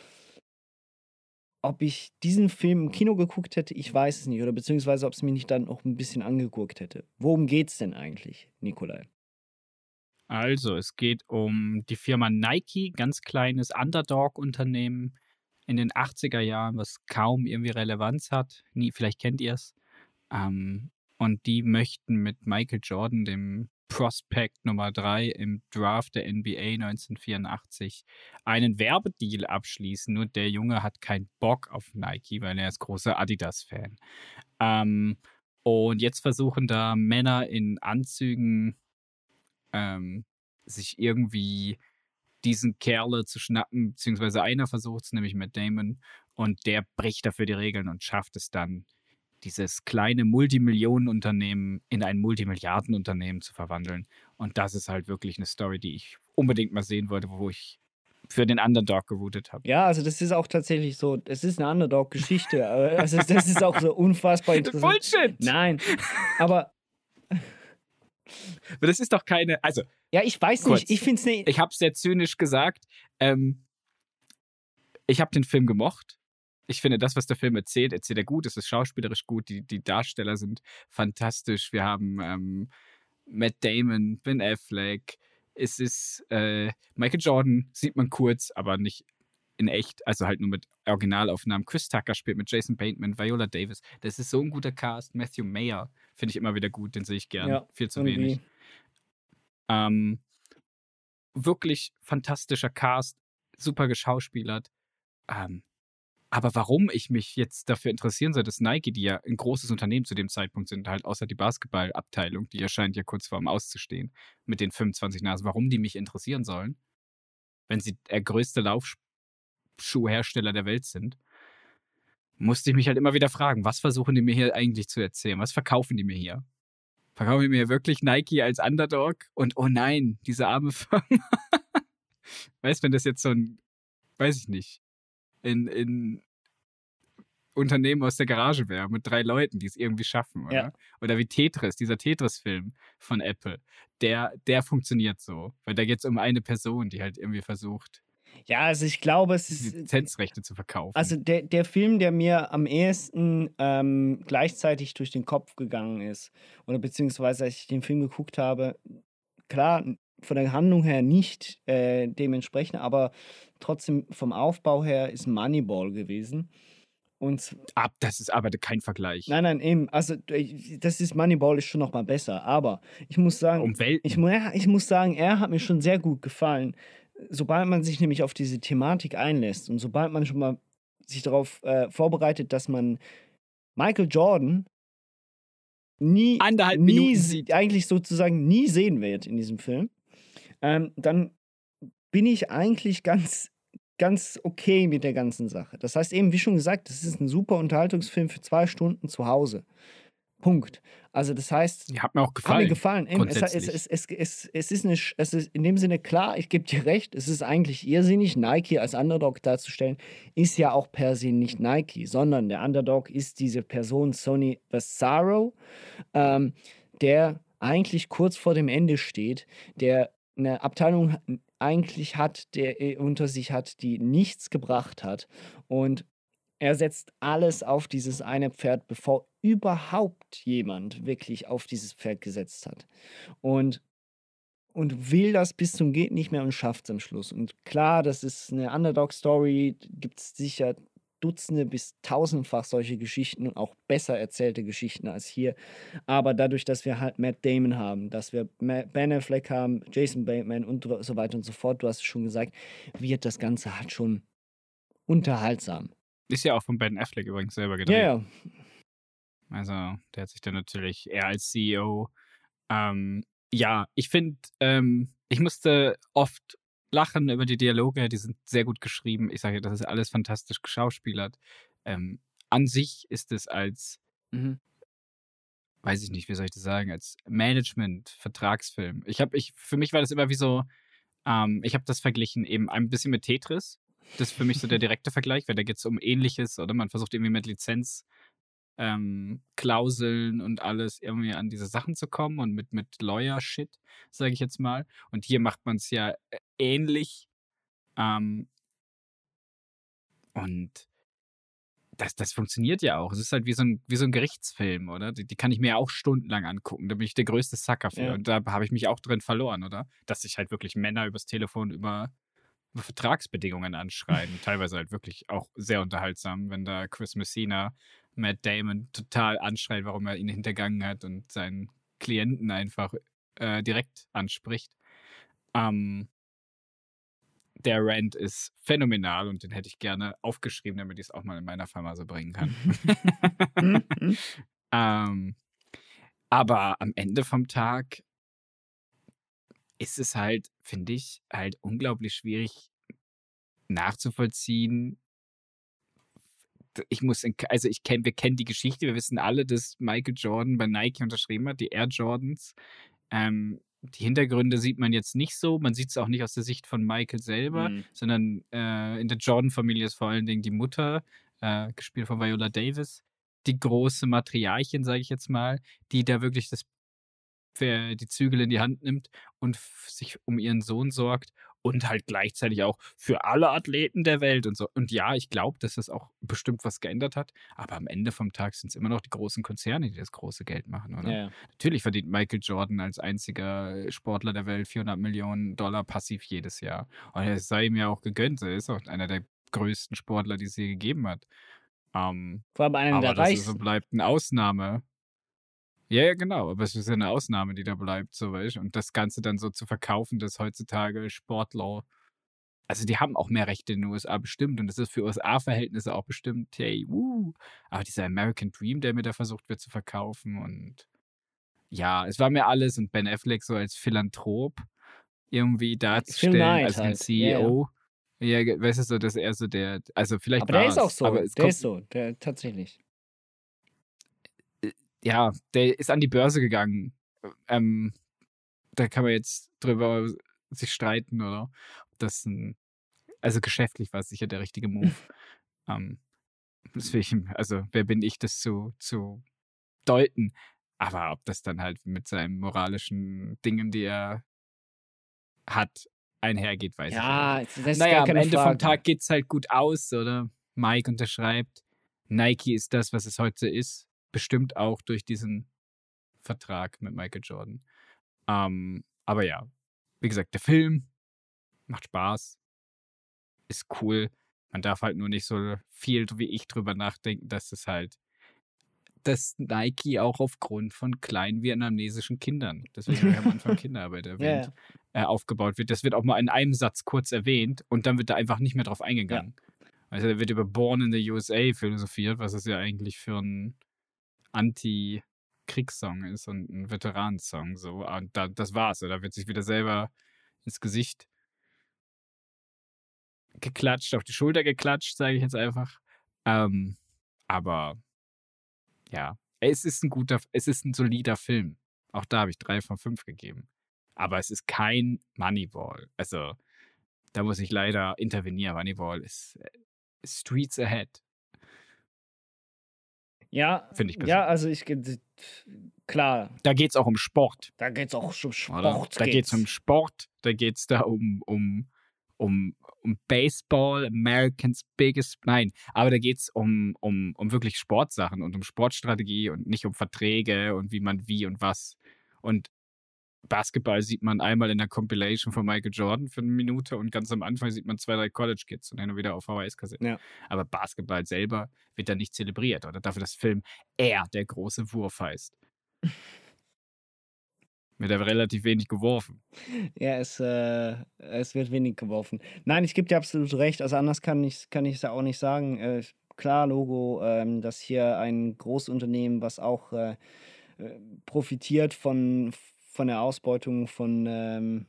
S2: ob ich diesen Film im Kino geguckt hätte, ich weiß es nicht. Oder beziehungsweise, ob es mich nicht dann auch ein bisschen angeguckt hätte. Worum geht's denn eigentlich, Nikolai?
S1: Also, es geht um die Firma Nike, ganz kleines Underdog-Unternehmen in den 80er Jahren, was kaum irgendwie Relevanz hat. Nie, vielleicht kennt ihr es. Ähm, und die möchten mit Michael Jordan, dem Prospect Nummer 3 im Draft der NBA 1984, einen Werbedeal abschließen. Nur der Junge hat keinen Bock auf Nike, weil er ist großer Adidas-Fan. Ähm, und jetzt versuchen da Männer in Anzügen ähm, sich irgendwie diesen Kerle zu schnappen, beziehungsweise einer versucht es, nämlich Matt Damon, und der bricht dafür die Regeln und schafft es dann, dieses kleine Multimillionenunternehmen in ein Multimilliardenunternehmen zu verwandeln. Und das ist halt wirklich eine Story, die ich unbedingt mal sehen wollte, wo ich für den Underdog geroutet habe.
S2: Ja, also das ist auch tatsächlich so, es ist eine Underdog-Geschichte. also das ist auch so unfassbar interessant.
S1: Bullshit!
S2: Nein, aber
S1: Aber das ist doch keine, also
S2: ja, ich weiß
S1: Kurz.
S2: nicht, ich finde es nicht.
S1: ich habe es sehr zynisch gesagt. Ähm, ich habe den Film gemocht. Ich finde, das, was der Film erzählt, erzählt er gut. Es ist schauspielerisch gut. Die, die Darsteller sind fantastisch. Wir haben ähm, Matt Damon, Ben Affleck. Es ist äh, Michael Jordan, sieht man kurz, aber nicht in echt. Also halt nur mit Originalaufnahmen. Chris Tucker spielt mit Jason Bateman, Viola Davis. Das ist so ein guter Cast. Matthew Mayer finde ich immer wieder gut. Den sehe ich gern.
S2: Ja,
S1: Viel zu
S2: irgendwie.
S1: wenig. Ähm, wirklich fantastischer Cast, super geschauspielert. Ähm, aber warum ich mich jetzt dafür interessieren soll, dass Nike, die ja ein großes Unternehmen zu dem Zeitpunkt sind, halt außer die Basketballabteilung, die erscheint ja kurz vorm Auszustehen, mit den 25 Nasen, warum die mich interessieren sollen, wenn sie der größte Laufschuhhersteller der Welt sind, musste ich mich halt immer wieder fragen, was versuchen die mir hier eigentlich zu erzählen? Was verkaufen die mir hier? Verkaufen die mir wirklich Nike als Underdog? Und oh nein, diese arme Firma. weißt du, wenn das jetzt so ein, weiß ich nicht, in, in Unternehmen aus der Garage wäre, mit drei Leuten, die es irgendwie schaffen, oder?
S2: Ja.
S1: Oder wie Tetris, dieser Tetris-Film von Apple, der, der funktioniert so. Weil da geht es um eine Person, die halt irgendwie versucht,
S2: Ja, also ich glaube, es ist.
S1: Lizenzrechte zu verkaufen.
S2: Also der, der Film, der mir am ehesten ähm, gleichzeitig durch den Kopf gegangen ist, oder beziehungsweise als ich den Film geguckt habe, klar, von der Handlung her nicht äh, dementsprechend, aber trotzdem vom Aufbau her ist Moneyball gewesen. Und
S1: Ab, das ist aber kein Vergleich.
S2: nein, nein, eben, also das ist Moneyball ist schon noch mal besser, aber ich muss sagen,
S1: Um
S2: ich, ich muss sagen, er hat mir schon sehr gut gefallen. Sobald man sich nämlich auf diese Thematik einlässt und sobald man schon mal sich darauf äh, vorbereitet, dass man Michael Jordan nie,
S1: Anderthalb
S2: nie
S1: Minuten sieht.
S2: eigentlich sozusagen nie sehen wird in diesem Film, ähm, dann bin ich eigentlich ganz, ganz okay mit der ganzen Sache. Das heißt eben, wie schon gesagt, das ist ein super Unterhaltungsfilm für zwei Stunden zu Hause. Punkt. Also das heißt,
S1: Die hat mir auch
S2: hat
S1: gefallen.
S2: mir gefallen. Es, es, es, es, ist nicht, es ist in dem Sinne klar, ich gebe dir recht, es ist eigentlich irrsinnig, Nike als Underdog darzustellen, ist ja auch per se nicht Nike, sondern der Underdog ist diese Person Sonny Vassaro, ähm, der eigentlich kurz vor dem Ende steht, der eine Abteilung eigentlich hat, der äh, unter sich hat, die nichts gebracht hat und er setzt alles auf dieses eine Pferd, bevor überhaupt jemand wirklich auf dieses Pferd gesetzt hat. Und, und will das bis zum Geht nicht mehr und schafft es am Schluss. Und klar, das ist eine Underdog-Story, gibt es sicher Dutzende bis tausendfach solche Geschichten und auch besser erzählte Geschichten als hier. Aber dadurch, dass wir halt Matt Damon haben, dass wir Ben Affleck haben, Jason Bateman und so weiter und so fort, du hast es schon gesagt, wird das Ganze halt schon unterhaltsam.
S1: Ist ja auch von Ben Affleck übrigens selber gedreht.
S2: ja.
S1: Also, der hat sich dann natürlich, er als CEO, ähm, ja, ich finde, ähm, ich musste oft lachen über die Dialoge, die sind sehr gut geschrieben. Ich sage ja, das ist alles fantastisch geschauspielert. Ähm, an sich ist es als,
S2: Mhm.
S1: weiß ich nicht, wie soll ich das sagen, als Management-Vertragsfilm. Ich habe, ich, für mich war das immer wie so, ähm, ich habe das verglichen eben ein bisschen mit Tetris. Das ist für mich so der direkte Vergleich, weil da geht es um Ähnliches, oder? Man versucht irgendwie mit Lizenz ähm, Klauseln und alles irgendwie an diese Sachen zu kommen und mit, mit Lawyer-Shit, sage ich jetzt mal. Und hier macht man es ja äh, ähnlich. Ähm, und das, das funktioniert ja auch. Es ist halt wie so ein, wie so ein Gerichtsfilm, oder? Die, die kann ich mir ja auch stundenlang angucken. Da bin ich der größte Sucker für.
S2: Ja.
S1: Und da habe ich mich auch drin verloren, oder? Dass sich halt wirklich Männer übers Telefon über, über Vertragsbedingungen anschreiben. Teilweise halt wirklich auch sehr unterhaltsam, wenn da Chris Messina Matt Damon total anschreit, warum er ihn hintergangen hat und seinen Klienten einfach äh, direkt anspricht. Ähm, der Rant ist phänomenal und den hätte ich gerne aufgeschrieben, damit ich es auch mal in meiner Firma so bringen kann. ähm, aber am Ende vom Tag ist es halt, finde ich, halt unglaublich schwierig nachzuvollziehen. Ich muss, in, also ich kenne, wir kennen die Geschichte, wir wissen alle, dass Michael Jordan bei Nike unterschrieben hat, die Air Jordans. Ähm, die Hintergründe sieht man jetzt nicht so. Man sieht es auch nicht aus der Sicht von Michael selber,
S2: Mhm.
S1: sondern äh, in der Jordan-Familie ist vor allen Dingen die Mutter, äh, gespielt von Viola Davis, die große Matriarchin, sage ich jetzt mal, die da wirklich das, für die Zügel in die Hand nimmt und sich um ihren Sohn sorgt und halt gleichzeitig auch für alle Athleten der Welt und so. Und ja, ich glaube, dass das auch bestimmt was geändert hat, aber am Ende vom Tag sind es immer noch die großen Konzerne, die das große Geld machen, oder?
S2: Ja.
S1: Natürlich verdient Michael Jordan als einziger Sportler der Welt 400 Millionen Dollar passiv jedes Jahr. Und es sei ihm ja auch gegönnt. Er ist auch einer der größten Sportler, die es je gegeben hat. Ähm,
S2: Vor allem einer
S1: aber
S2: der
S1: das ist, so
S2: reichsten.
S1: bleibt eine Ausnahme. Ja, ja, genau. Aber es ist ja eine Ausnahme, die da bleibt, so weißt. Und das Ganze dann so zu verkaufen, dass heutzutage Sportler, also die haben auch mehr Rechte in den USA bestimmt und das ist für USA-Verhältnisse auch bestimmt, hey, uh. Aber dieser American Dream, der mir da versucht wird zu verkaufen und ja, es war mir alles und Ben Affleck so als Philanthrop irgendwie darzustellen,
S2: Neid
S1: als ein
S2: halt. Ja, ja.
S1: CEO. Ja, weißt du so, dass er so der, also vielleicht
S2: Aber der ist auch so.
S1: aber
S2: Der ist so. Der tatsächlich.
S1: Ja, der ist an die Börse gegangen. Ähm, da kann man jetzt drüber sich streiten, oder? Ob das ein, also geschäftlich war es sicher der richtige Move. ähm, deswegen, also wer bin ich, das zu, zu deuten? Aber ob das dann halt mit seinen moralischen Dingen, die er hat, einhergeht, weiß
S2: Ja,
S1: ich
S2: das
S1: nicht.
S2: ist
S1: Naja, am Ende vom
S2: Frage.
S1: Tag geht's halt gut aus, oder? Mike unterschreibt. Nike ist das, was es heute ist. Bestimmt auch durch diesen Vertrag mit Michael Jordan. Ähm, aber ja, wie gesagt, der Film macht Spaß, ist cool. Man darf halt nur nicht so viel wie ich drüber nachdenken, dass es halt, dass Nike auch aufgrund von kleinen vietnamesischen Kindern, deswegen habe ich am Anfang Kinderarbeit erwähnt, Äh, aufgebaut wird. Das wird auch mal in einem Satz kurz erwähnt und dann wird da einfach nicht mehr drauf eingegangen. Also da wird über Born in the USA philosophiert, was es ja eigentlich für ein Anti-Kriegssong ist und ein Veteranensong. So. Und da, das war's. Da wird sich wieder selber ins Gesicht geklatscht, auf die Schulter geklatscht, sage ich jetzt einfach. Ähm, aber ja, Es ist ein guter, es ist ein solider Film. Auch da habe ich drei von fünf gegeben. Aber es ist kein Moneyball. Also, da muss ich leider intervenieren. Moneyball ist äh, Streets Ahead.
S2: Ja,
S1: Finde ich
S2: ja, also ich klar.
S1: Da geht es auch um Sport.
S2: Da geht es auch um Sport.
S1: Oder? Da geht es um Sport, da geht es da um, um, um, um Baseball, Americans Biggest. Nein, aber da geht es um, um, um wirklich Sportsachen und um Sportstrategie und nicht um Verträge und wie man wie und was. Und Basketball sieht man einmal in der Compilation von Michael Jordan für eine Minute und ganz am Anfang sieht man zwei, drei College-Kids und dann wieder auf VHS-Kassetten.
S2: Ja.
S1: Aber Basketball selber wird da nicht zelebriert oder dafür, dass Film er der große Wurf heißt. Wird er relativ wenig geworfen.
S2: Ja, es, äh, es wird wenig geworfen. Nein, ich gebe dir absolut recht. Also anders kann ich es kann ja auch nicht sagen. Äh, klar, Logo, ähm, dass hier ein Großunternehmen, was auch äh, äh profitiert von, von der Ausbeutung von ähm,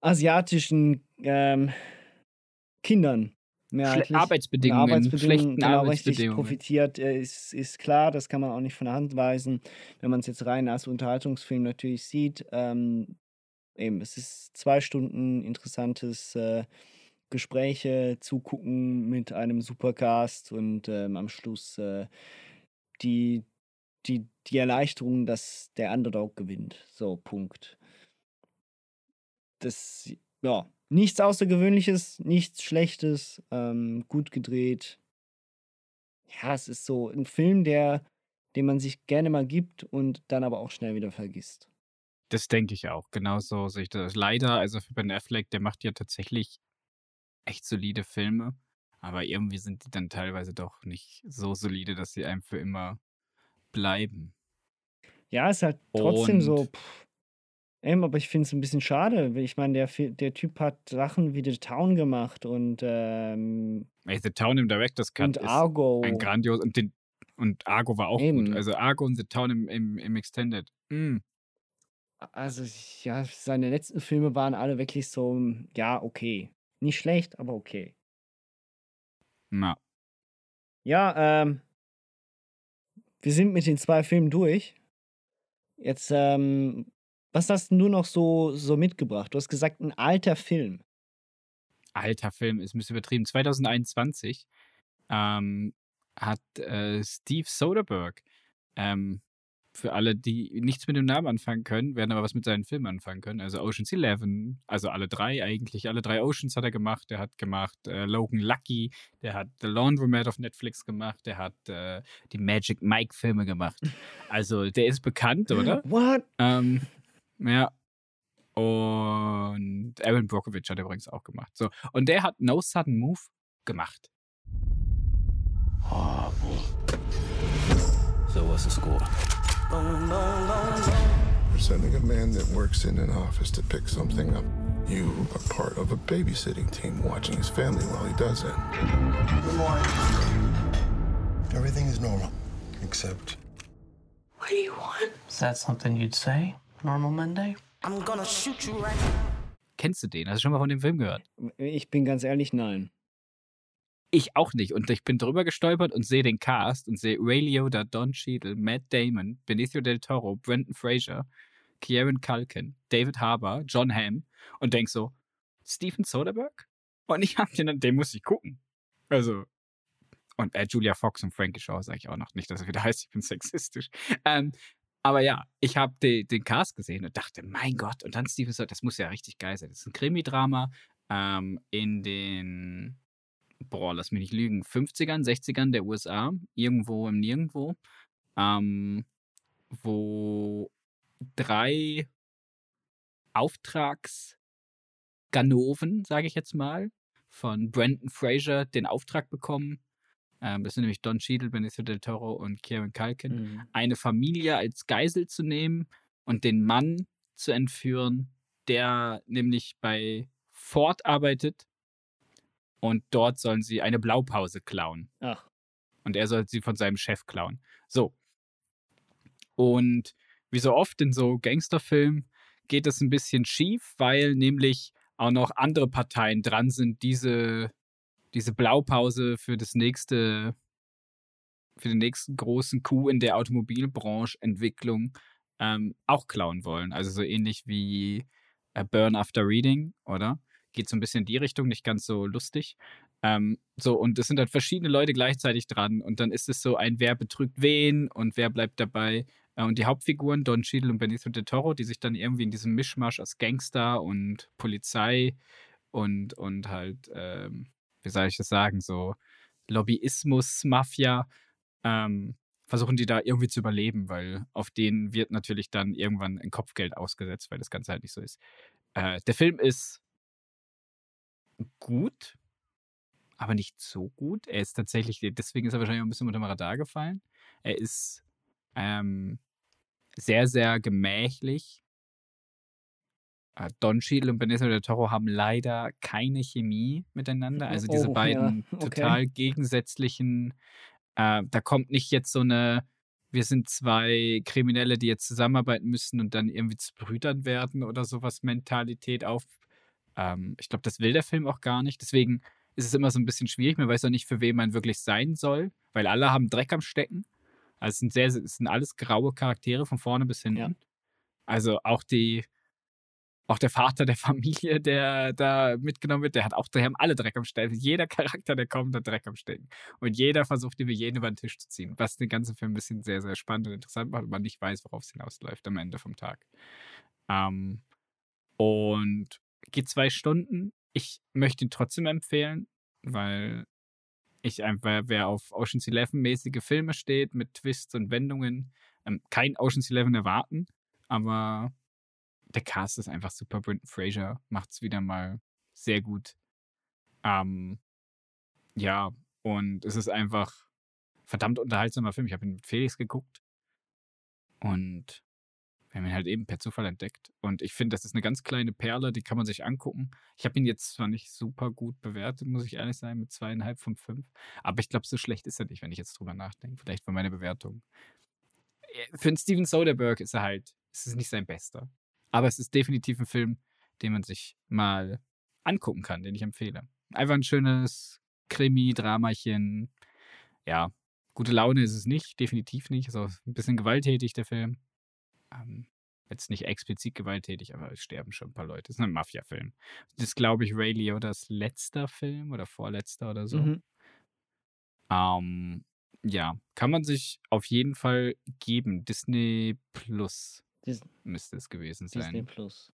S2: asiatischen ähm, Kindern.
S1: Mehrheitlich. Arbeitsbedingungen,
S2: Arbeitsbedingungen
S1: schlechten
S2: genau
S1: Arbeitsbedingungen.
S2: profitiert, äh, ist, ist klar, das kann man auch nicht von der Hand weisen. Wenn man es jetzt rein als Unterhaltungsfilm natürlich sieht, ähm, eben, es ist zwei Stunden interessantes äh, Gespräche zugucken mit einem Supercast und ähm, am Schluss äh, die, die, die Erleichterung, dass der Underdog gewinnt. So, Punkt. Das, ja, nichts Außergewöhnliches, nichts Schlechtes, ähm, gut gedreht. Ja, es ist so ein Film, der, den man sich gerne mal gibt und dann aber auch schnell wieder vergisst.
S1: Das denke ich auch. Genauso sehe ich das. Leider, also für Ben Affleck, der macht ja tatsächlich echt solide Filme, aber irgendwie sind die dann teilweise doch nicht so solide, dass sie einem für immer bleiben.
S2: Ja, ist halt trotzdem
S1: Und
S2: so. Pff, eben, aber ich finde es ein bisschen schade. weil Ich meine, der, der Typ hat Sachen wie The Town gemacht und, ähm,
S1: The Town im Director's Cut
S2: und
S1: ist
S2: Argo.
S1: ein grandios und den und Argo war auch gut.
S2: Eben.
S1: Also Argo und The Town im, im, im Extended. Mm.
S2: Also, ja, seine letzten Filme waren alle wirklich so, ja, okay. Nicht schlecht, aber okay.
S1: Na,
S2: Ja, ähm, wir sind mit den zwei Filmen durch. Jetzt, ähm, was hast du noch so, so mitgebracht? Du hast gesagt, ein alter Film.
S1: alter Film ist ein bisschen übertrieben. 2021 ähm, hat äh, Steve Soderbergh, ähm, für alle, die nichts mit dem Namen anfangen können, werden aber was mit seinen Filmen anfangen können. Also Ocean's Eleven, also alle drei eigentlich, alle drei Oceans hat er gemacht. Der hat gemacht äh, Logan Lucky, der hat The Laundromat auf Netflix gemacht, der hat äh, die Magic Mike Filme gemacht. Also der ist bekannt, oder?
S2: What?
S1: Ähm, ja. Und Aaron Brockovich hat er übrigens auch gemacht. So. Und der hat No Sudden Move gemacht.
S3: So what's the score?
S8: We're sending a man that works in an office to pick something up. You are part of a babysitting team watching his family while he does it.
S6: Good morning. Everything is normal, except
S9: What do you want?
S10: Is that something you'd say? Normal Monday?
S9: I'm gonna shoot you right now.
S1: Kennst du den? Hast du schon mal von dem Film gehört?
S2: Ich bin ganz ehrlich, nein.
S1: Ich auch nicht. Und ich bin drüber gestolpert und sehe den Cast und sehe Ray Liotta, Don Cheadle, Matt Damon, Benicio del Toro, Brendan Fraser, Kieran Culkin, David Harbour, John Hamm und denk so, Steven Soderbergh? Und ich hab den dann, den muss ich gucken. Also, und äh, Julia Fox und Frankie Shaw sage ich auch noch nicht, dass es wieder heißt, ich bin sexistisch. Ähm, aber ja, ich habe den, den Cast gesehen und dachte, mein Gott, und dann Steven Soderbergh, das muss ja richtig geil sein. Das ist ein Krimi-Drama ähm, in den boah, lass mich nicht lügen, 50ern, 60ern der USA, irgendwo im Nirgendwo, ähm, wo drei Auftragsganoven, sage ich jetzt mal, von Brandon Fraser den Auftrag bekommen. Ähm, das sind nämlich Don Cheadle, Benicio del Toro und Kieran Culkin,
S2: Mhm.
S1: eine Familie als Geisel zu nehmen und den Mann zu entführen, der nämlich bei Ford arbeitet und dort sollen sie eine Blaupause klauen.
S2: Ach.
S1: Und er soll sie von seinem Chef klauen. So. Und wie so oft in so Gangsterfilmen geht es ein bisschen schief, weil nämlich auch noch andere Parteien dran sind, diese, diese Blaupause für das nächste für den nächsten großen Coup in der Automobilbranche Entwicklung ähm, auch klauen wollen. Also so ähnlich wie äh, Burn After Reading, oder? Geht so ein bisschen in die Richtung, nicht ganz so lustig. Ähm, so, und es sind halt verschiedene Leute gleichzeitig dran. Und dann ist es so ein, wer betrügt wen und wer bleibt dabei. Äh, und die Hauptfiguren, Don Cheadle und Benicio del Toro, die sich dann irgendwie in diesem Mischmasch aus Gangster und Polizei und, und halt, ähm, wie soll ich das sagen, so Lobbyismus, Mafia, ähm, versuchen die da irgendwie zu überleben, weil auf denen wird natürlich dann irgendwann ein Kopfgeld ausgesetzt, weil das Ganze halt nicht so ist. Äh, der Film ist gut, aber nicht so gut. Er ist tatsächlich, deswegen ist er wahrscheinlich auch ein bisschen unter dem Radar gefallen. Er ist ähm, sehr, sehr gemächlich. Äh, Don Cheadle und Benicio del Toro haben leider keine Chemie miteinander. Also diese
S2: Oh,
S1: beiden
S2: ja, okay.
S1: total gegensätzlichen äh, da kommt nicht jetzt so eine, wir sind zwei Kriminelle, die jetzt zusammenarbeiten müssen und dann irgendwie zu Brüdern werden oder sowas Mentalität auf. Ähm, ich glaube, das will der Film auch gar nicht. Deswegen ist es immer so ein bisschen schwierig. Man weiß auch nicht, für wen man wirklich sein soll, weil alle haben Dreck am Stecken. Also es sind sehr, es sind alles graue Charaktere von vorne bis hinten. Also auch die, auch der Vater der Familie, der da mitgenommen wird, der hat auch, die haben alle Dreck am Stecken. Jeder Charakter, der kommt, hat Dreck am Stecken. Und jeder versucht, über jeden über den Tisch zu ziehen. Was den ganzen Film ein bisschen sehr, sehr spannend und interessant macht, und man nicht weiß, worauf es hinausläuft am Ende vom Tag. Ähm, und geht zwei Stunden. Ich möchte ihn trotzdem empfehlen, weil ich einfach, wer auf Ocean's Eleven-mäßige Filme steht, mit Twists und Wendungen, ähm, kein Ocean's Eleven erwarten, aber der Cast ist einfach super. Brendan Fraser macht es wieder mal sehr gut. Ähm, ja, und es ist einfach verdammt unterhaltsamer Film. Ich habe ihn mit Felix geguckt und wir haben ihn halt eben per Zufall entdeckt. Und ich finde, das ist eine ganz kleine Perle, die kann man sich angucken. Ich habe ihn jetzt zwar nicht super gut bewertet, muss ich ehrlich sein, mit zweieinhalb von fünf. Aber ich glaube, so schlecht ist er nicht, wenn ich jetzt drüber nachdenke. Vielleicht von meiner Bewertung. Für einen Steven Soderbergh ist er halt, ist es nicht sein bester. Aber es ist definitiv ein Film, den man sich mal angucken kann, den ich empfehle. Einfach ein schönes Krimi-Dramachen. Ja, gute Laune ist es nicht, definitiv nicht. Ist auch ein bisschen gewalttätig, der Film. Ähm, jetzt nicht explizit gewalttätig, aber es sterben schon ein paar Leute. Es ist ein Mafia-Film. Das ist, glaube ich, Ray Liotas letzter Film oder vorletzter oder so.
S2: Mhm.
S1: Ähm, ja, kann man sich auf jeden Fall geben. Disney Plus
S2: Dis
S1: müsste es gewesen sein.
S2: Disney Plus.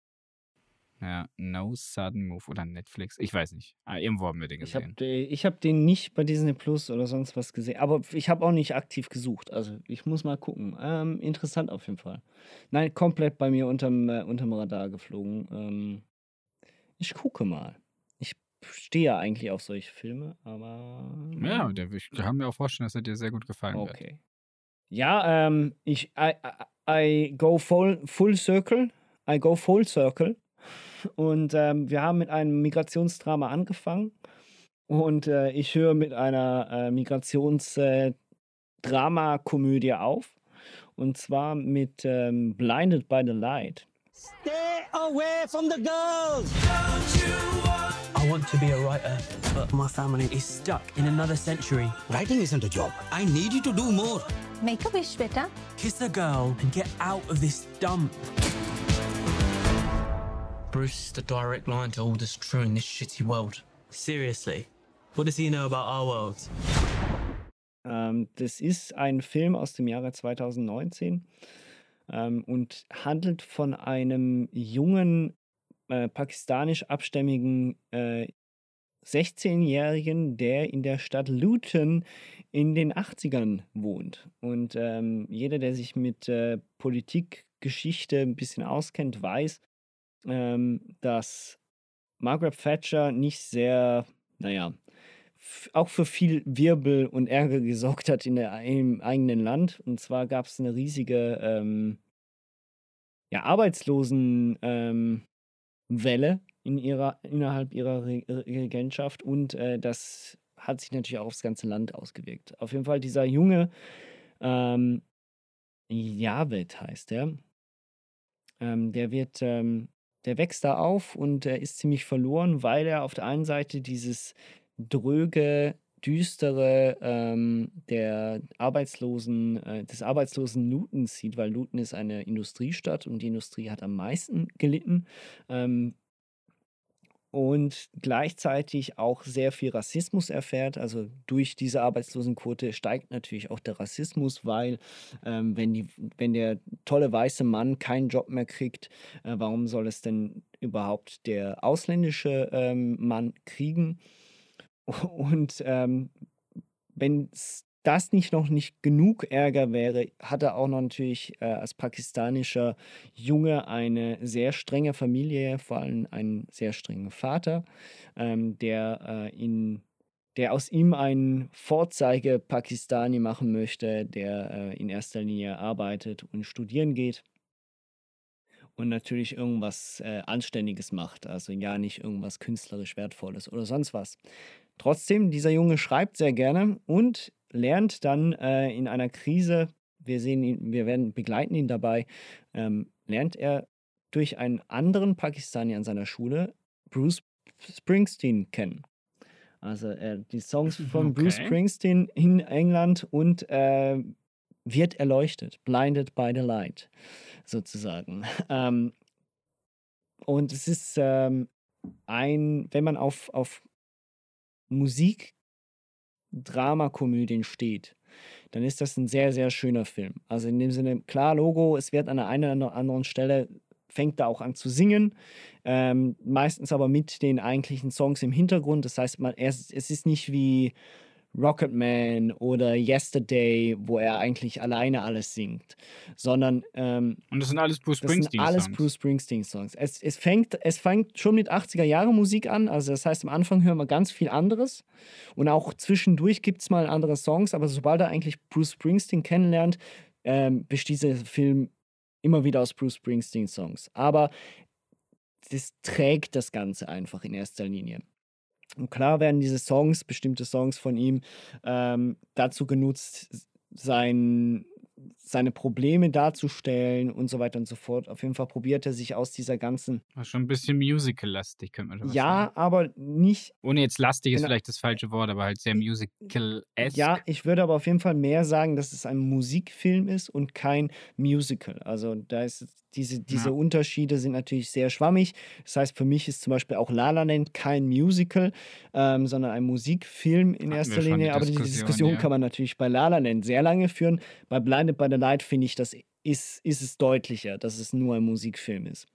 S1: Ja, No Sudden Move oder Netflix. Ich weiß nicht. Ah, irgendwo haben wir den
S2: Ich habe
S1: gesehen.
S2: ich hab den nicht bei Disney Plus oder sonst was gesehen. Aber ich habe auch nicht aktiv gesucht. Also ich muss mal gucken. Ähm, interessant auf jeden Fall. Nein, komplett bei mir unterm, äh, unterm Radar geflogen. Ähm, ich gucke mal. Ich stehe ja eigentlich auf solche Filme, aber.
S1: Ja, der, ich kann mir auch vorstellen, dass er dir sehr gut gefallen wird.
S2: Okay. Ja, ähm, ich I, I, I go full, full circle. I go full circle. Und ähm, wir haben mit einem Migrationsdrama angefangen. Und äh, ich höre mit einer äh, Migrationsdrama-Komödie auf. Und zwar mit ähm, Blinded by the Light.
S11: Stay away from the girls!
S10: I want to be a writer, but my family is stuck in another century.
S11: Writing isn't a job. I need you to do more.
S4: Make a wish, bitte.
S10: Kiss a girl and get out of this dump. Bruce is the direct line to all that's true in this shitty world. Seriously, what does he know about our world?
S2: Ähm, das ist ein Film aus dem Jahre 2019 ähm, und handelt von einem jungen äh, pakistanisch abstämmigen äh, 16-Jährigen, der in der Stadt Luton in den 80ern wohnt. Und ähm, jeder, der sich mit äh, Politikgeschichte ein bisschen auskennt, weiß, ähm, dass Margaret Thatcher nicht sehr, naja, auch für viel Wirbel und Ärger gesorgt hat in der, im eigenen Land. Und zwar gab es eine riesige ähm, ja, Arbeitslosenwelle ähm, in ihrer, innerhalb ihrer Re Re- Regentschaft und äh, das hat sich natürlich auch aufs ganze Land ausgewirkt. Auf jeden Fall dieser junge ähm, Javed heißt der. Ähm, der wird, ähm, der wächst da auf und er ist ziemlich verloren, weil er auf der einen Seite dieses dröge Düstere ähm, der Arbeitslosen, äh, des arbeitslosen Luton sieht, weil Luton ist eine Industriestadt und die Industrie hat am meisten gelitten. Ähm, und gleichzeitig auch sehr viel Rassismus erfährt. Also durch diese Arbeitslosenquote steigt natürlich auch der Rassismus, weil ähm, wenn, die, wenn der tolle weiße Mann keinen Job mehr kriegt, äh, warum soll es denn überhaupt der ausländische ähm, Mann kriegen? Und ähm, wenn das nicht noch nicht genug Ärger wäre, hat er auch noch natürlich äh, als pakistanischer Junge eine sehr strenge Familie, vor allem einen sehr strengen Vater, ähm, der äh, ihn der aus ihm einen Vorzeige Pakistani machen möchte, der äh, in erster Linie arbeitet und studieren geht und natürlich irgendwas äh, Anständiges macht, also ja nicht irgendwas künstlerisch Wertvolles oder sonst was. Trotzdem, dieser Junge schreibt sehr gerne und lernt dann äh, in einer Krise, wir sehen ihn, wir werden begleiten ihn dabei, ähm, lernt er durch einen anderen Pakistani an seiner Schule Bruce Springsteen kennen. Also äh, die Songs von okay. Bruce Springsteen in England und äh, wird erleuchtet, blinded by the light, sozusagen. Ähm, und es ist ähm, ein, wenn man auf, auf Musik, Dramakomödien steht, dann ist das ein sehr, sehr schöner Film. Also in dem Sinne, klar, Logo, es wird an der einen oder anderen Stelle, fängt da auch an zu singen, ähm, meistens aber mit den eigentlichen Songs im Hintergrund. Das heißt, man, es, es ist nicht wie Rocketman oder Yesterday, wo er eigentlich alleine alles singt, sondern ähm,
S1: und das sind alles Bruce Springsteen
S2: Songs. alles Bruce Springsteen Songs. Es, es fängt es fängt schon mit 80er Jahre Musik an, also das heißt am Anfang hören wir ganz viel anderes und auch zwischendurch gibt es mal andere Songs, aber sobald er eigentlich Bruce Springsteen kennenlernt, ähm, besteht dieser Film immer wieder aus Bruce Springsteen Songs. Aber das trägt das Ganze einfach in erster Linie. Und klar werden diese Songs, bestimmte Songs von ihm, ähm, dazu genutzt, sein, seine Probleme darzustellen und so weiter und so fort. Auf jeden Fall probiert er sich aus dieser ganzen.
S1: War schon ein bisschen musical-lastig, könnte man
S2: schon Ja, sagen. aber nicht.
S1: Ohne jetzt lastig ist vielleicht das falsche Wort, aber halt sehr musical-esque.
S2: Ja, ich würde aber auf jeden Fall mehr sagen, dass es ein Musikfilm ist und kein Musical. Also da ist diese, diese ja. Unterschiede sind natürlich sehr schwammig. Das heißt, für mich ist zum Beispiel auch La La Land kein Musical, ähm, sondern ein Musikfilm in Hatten erster Linie. Die aber diese Diskussion ja. kann man natürlich bei La La Land sehr lange führen. Bei Blinded by the Light finde ich, das ist, ist es deutlicher, dass es nur ein Musikfilm ist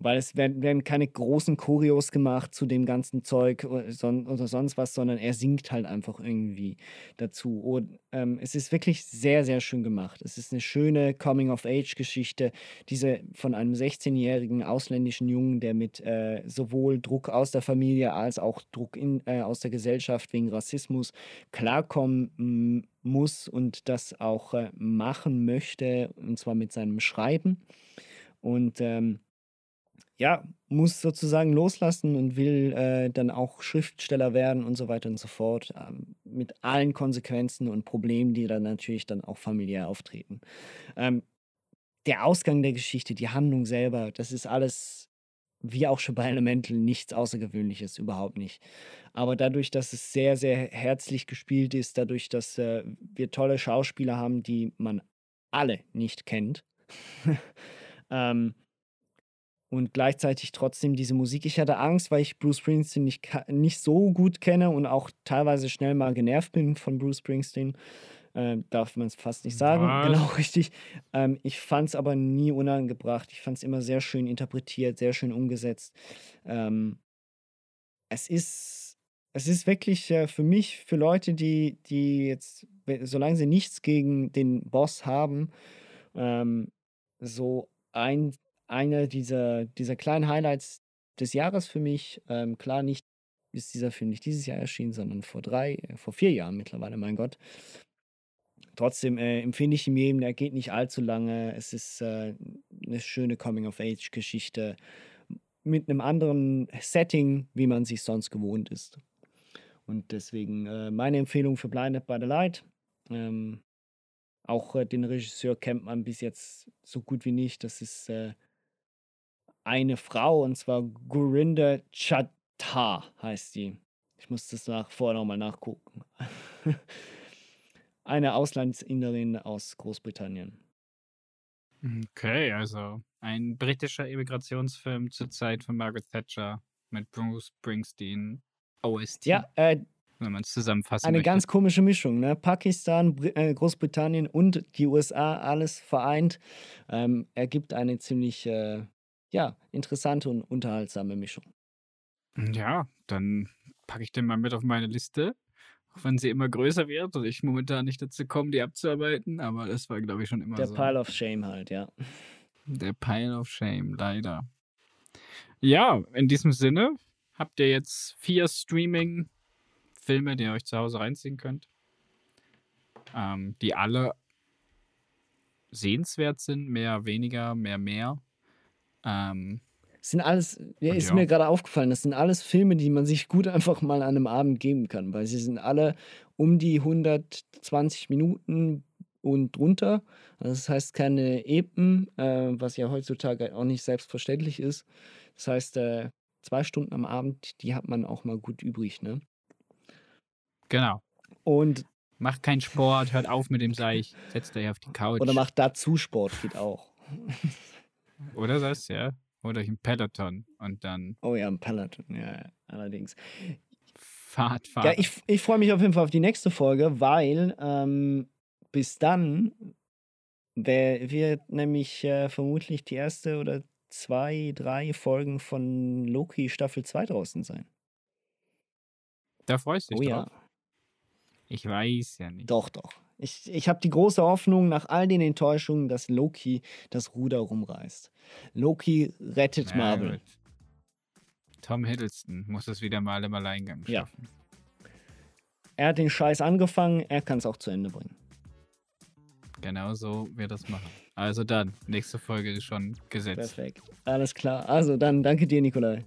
S2: weil es werden, werden keine großen Choreos gemacht zu dem ganzen Zeug oder, sonst was, sondern er singt halt einfach irgendwie dazu. Und ähm, es ist wirklich sehr, sehr schön gemacht. Es ist eine schöne Coming-of-Age-Geschichte, diese von einem 16-jährigen ausländischen Jungen, der mit äh, sowohl Druck aus der Familie als auch Druck in, äh, aus der Gesellschaft wegen Rassismus klarkommen muss und das auch äh, machen möchte, und zwar mit seinem Schreiben. Und ähm, ja, muss sozusagen loslassen und will äh, dann auch Schriftsteller werden und so weiter und so fort, äh, mit allen Konsequenzen und Problemen, die dann natürlich dann auch familiär auftreten. Ähm, der Ausgang der Geschichte, die Handlung selber, das ist alles, wie auch schon bei Elemental, nichts Außergewöhnliches, überhaupt nicht. Aber dadurch, dass es sehr, sehr herzlich gespielt ist, dadurch, dass äh, wir tolle Schauspieler haben, die man alle nicht kennt, ähm, und gleichzeitig trotzdem diese Musik. Ich hatte Angst, weil ich Bruce Springsteen nicht, nicht so gut kenne und auch teilweise schnell mal genervt bin von Bruce Springsteen. Äh, darf man es fast nicht sagen. Was? Genau, richtig. Ähm, ich fand es aber nie unangebracht. Ich fand es immer sehr schön interpretiert, sehr schön umgesetzt. Ähm, es ist, es ist wirklich äh, für mich, für Leute, die, die jetzt, solange sie nichts gegen den Boss haben, ähm, so ein eine dieser, dieser kleinen Highlights des Jahres für mich. Ähm, klar, nicht ist dieser Film nicht dieses Jahr erschienen, sondern vor drei, äh, vor vier Jahren mittlerweile, mein Gott. Trotzdem äh, empfinde ich ihn jedem, der geht nicht allzu lange. Es ist äh, eine schöne Coming-of-Age-Geschichte mit einem anderen Setting, wie man sich sonst gewohnt ist. Und deswegen äh, meine Empfehlung für Blinded by the Light. Ähm, auch äh, den Regisseur kennt man bis jetzt so gut wie nicht. Das ist äh, eine Frau, und zwar Gurinder Chatta heißt sie. Ich muss das nach, vorher nochmal nachgucken. Eine Auslandsinderin aus Großbritannien.
S1: Okay, also ein britischer Immigrationsfilm zur Zeit von Margaret Thatcher mit Bruce Springsteen OST.
S2: Ja, äh,
S1: wenn man es zusammenfassen
S2: Eine
S1: möchte.
S2: ganz komische Mischung, ne? Pakistan, äh, Großbritannien und die USA, alles vereint, ähm, ergibt eine ziemlich äh, ja, interessante und unterhaltsame Mischung.
S1: Ja, dann packe ich den mal mit auf meine Liste. Auch wenn sie immer größer wird und ich momentan nicht dazu komme, die abzuarbeiten, aber das war, glaube ich, schon immer
S2: Der
S1: so.
S2: Pile of Shame halt, ja.
S1: Der Pile of Shame, leider. Ja, in diesem Sinne habt ihr jetzt vier Streaming-Filme, die ihr euch zu Hause reinziehen könnt, ähm, die alle sehenswert sind, mehr, weniger, mehr, mehr. Ähm,
S2: Das sind alles, ja, ist
S1: ja.
S2: mir gerade aufgefallen, das sind alles Filme, die man sich gut einfach mal an einem Abend geben kann, weil sie sind alle um die 120 Minuten und drunter. Also das heißt keine Epen, äh, was ja heutzutage auch nicht selbstverständlich ist. Das heißt, äh, zwei Stunden am Abend, die hat man auch mal gut übrig, ne?
S1: genau.
S2: Und
S1: Macht keinen Sport, hört auf mit dem Seich, setzt euch auf die Couch.
S2: oder macht dazu Sport, geht auch.
S1: Oder das, ja. Oder euch ein Peloton und dann
S2: Oh ja, ein Peloton, ja, ja, allerdings.
S1: Fahrt, Fahrt.
S2: Ja, ich, ich freue mich auf jeden Fall auf die nächste Folge, weil ähm, bis dann wird nämlich äh, vermutlich die erste oder zwei, drei Folgen von Loki Staffel 2 draußen sein.
S1: da freust du dich
S2: Oh ja.
S1: drauf. Ich weiß ja nicht.
S2: Doch, doch. Ich, ich habe die große Hoffnung, nach all den Enttäuschungen, dass Loki das Ruder rumreißt. Loki rettet
S1: Na
S2: Marvel.
S1: gut. Tom Hiddleston muss es wieder mal im Alleingang
S2: Ja.
S1: schaffen.
S2: Er hat den Scheiß angefangen, er kann es auch zu Ende bringen.
S1: Genau so wird das machen. Also dann, nächste Folge ist schon gesetzt.
S2: Perfekt. Alles klar. Also dann danke dir, Nikolai.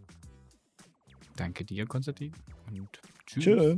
S1: Danke dir, Konstantin. Und tschüss.
S2: Tschö.